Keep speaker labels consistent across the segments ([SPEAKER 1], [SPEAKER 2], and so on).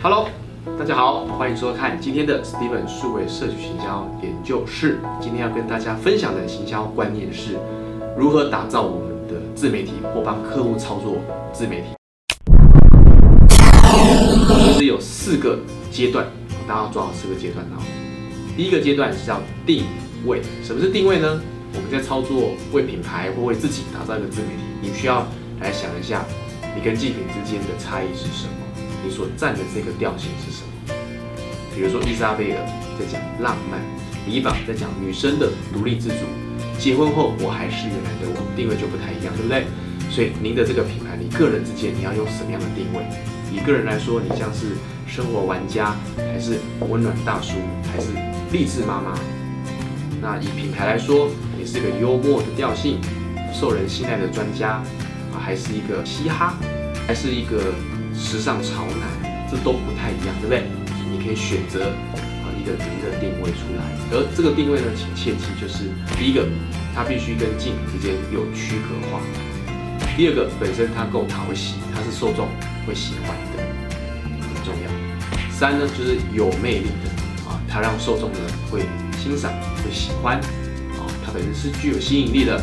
[SPEAKER 1] Hello，大家好，欢迎收看今天的 Steven 数位社区行销研究室。今天要跟大家分享的行销观念是如何打造我们的自媒体或帮客户操作自媒体。其实有四个阶段，大家要抓好四个阶段哦。第一个阶段是叫定位，什么是定位呢？我们在操作为品牌或为自己打造一个自媒体，你需要来想一下，你跟竞品之间的差异是什么？你所占的这个调性是什么？比如说伊莎贝尔在讲浪漫，李榜在讲女生的独立自主，结婚后我还是原来的我，定位就不太一样，对不对？所以您的这个品牌，你个人之间你要用什么样的定位？以个人来说，你像是生活玩家，还是温暖大叔，还是励志妈妈？那以品牌来说，你是一个幽默的调性，受人信赖的专家，还是一个嘻哈，还是一个时尚潮男，这都不太一样，对不对？你可以选择啊一个您的定位出来，而这个定位呢，请切记就是第一个，它必须跟竞品之间有区隔化；第二个，本身它够讨喜，它是受众会喜欢的，很重要；三呢，就是有魅力的啊，它让受众呢会欣赏、会喜欢，啊，它本身是具有吸引力的。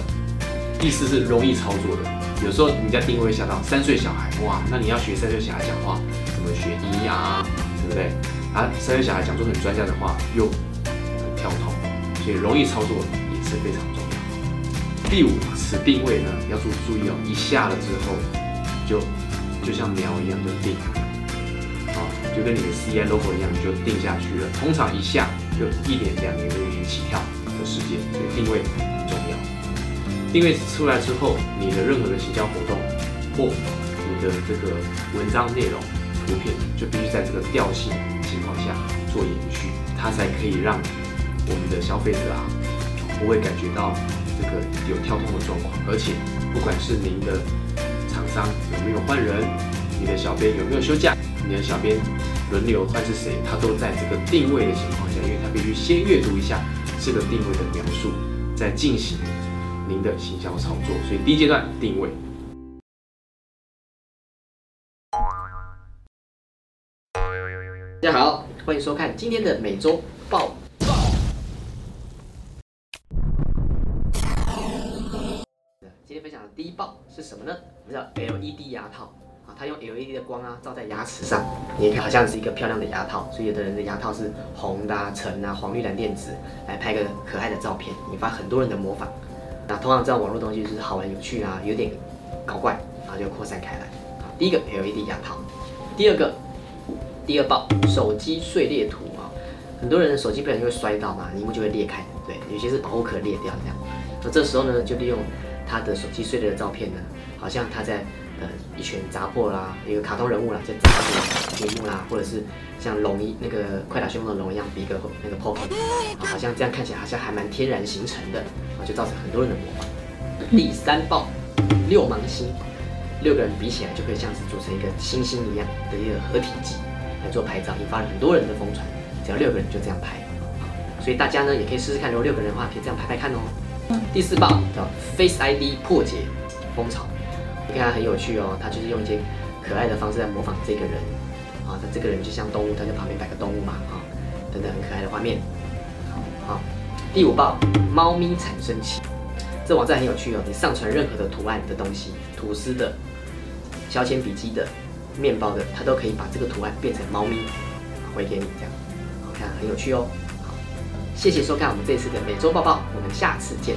[SPEAKER 1] 第四是容易操作的，有时候人家定位下到三岁小孩，哇，那你要学三岁小孩讲话，怎么学咿呀，对不对？啊，三岁小孩讲出很专家的话，又很跳脱，所以容易操作也是非常重要。第五，此定位呢要注注意哦，一下了之后就就像苗一样就定，啊，就跟你的 C I logo 一样就定下去了。通常一下就一年两年就已经起跳的时间，所以定位很重要。定位出来之后，你的任何的行销活动或你的这个文章内容、图片，就必须在这个调性情况下做延续，它才可以让我们的消费者啊不会感觉到这个有跳动的状况。而且，不管是您的厂商有没有换人，你的小编有没有休假，你的小编轮流换是谁，他都在这个定位的情况下，因为他必须先阅读一下这个定位的描述，再进行。您的行销操作，所以第一阶段定位。大家好，欢迎收看今天的每周报。今天分享的第一爆是什么呢？我们叫 LED 牙套啊，它用 LED 的光啊照在牙齿上，你看好像是一个漂亮的牙套，所以有的人的牙套是红的、橙啊、黄绿蓝靛紫，来拍个可爱的照片，引发很多人的模仿。那通常这样网络东西就是好玩有趣啊，有点搞怪，然后就扩散开来。第一个 LED 牙套，第二个第二爆手机碎裂图啊，很多人的手机不小心会摔到嘛，屏幕就会裂开，对，有些是保护壳裂掉这样。那这时候呢，就利用他的手机碎裂的照片呢，好像他在呃一拳砸破啦，一个卡通人物啦，就砸破屏幕啦，或者是像龙一那个快打旋风的龙一样，比个那个 pose，好像这样看起来好像还蛮天然形成的。啊就造成很多人的模仿。第三爆六芒星，六个人比起来就可以像是组成一个星星一样的一个合体技来做拍照，引发了很多人的疯传。只要六个人就这样拍，所以大家呢也可以试试看，如果六个人的话，可以这样拍拍看哦。第四爆叫 Face ID 破解风潮，你看它很有趣哦，它就是用一些可爱的方式在模仿这个人啊，他这个人就像动物，他在旁边摆个动物嘛啊，等等很可爱的画面。好。第五报，猫咪产生器，这网站很有趣哦。你上传任何的图案的东西，吐司的、削铅笔机的、面包的，它都可以把这个图案变成猫咪回给你，这样好看，很有趣哦。好，谢谢收看我们这次的每周报报，我们下次见。